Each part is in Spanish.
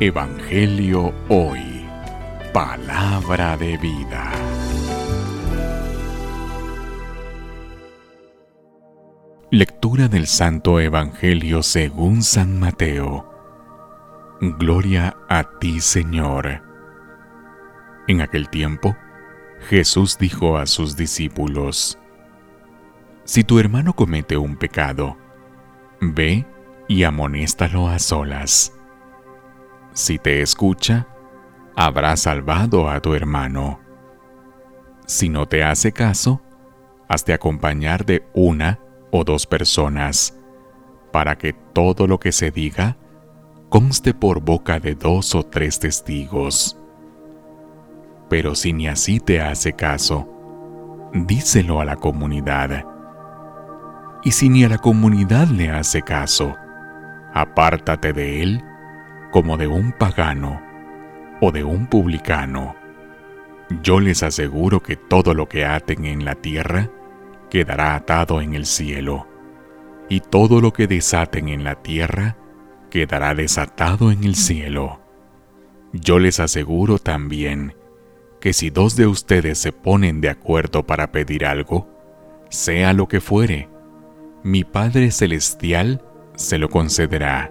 Evangelio Hoy. Palabra de vida. Lectura del Santo Evangelio según San Mateo. Gloria a ti, Señor. En aquel tiempo, Jesús dijo a sus discípulos, Si tu hermano comete un pecado, ve y amonéstalo a solas. Si te escucha, habrá salvado a tu hermano. Si no te hace caso, has de acompañar de una o dos personas, para que todo lo que se diga conste por boca de dos o tres testigos. Pero si ni así te hace caso, díselo a la comunidad. Y si ni a la comunidad le hace caso, apártate de él como de un pagano o de un publicano. Yo les aseguro que todo lo que aten en la tierra quedará atado en el cielo, y todo lo que desaten en la tierra quedará desatado en el cielo. Yo les aseguro también que si dos de ustedes se ponen de acuerdo para pedir algo, sea lo que fuere, mi Padre Celestial se lo concederá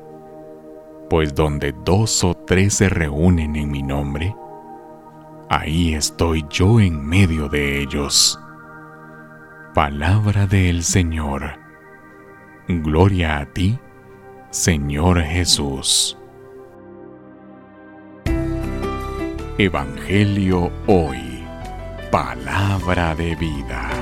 pues donde dos o tres se reúnen en mi nombre, ahí estoy yo en medio de ellos. Palabra del Señor. Gloria a ti, Señor Jesús. Evangelio hoy. Palabra de vida.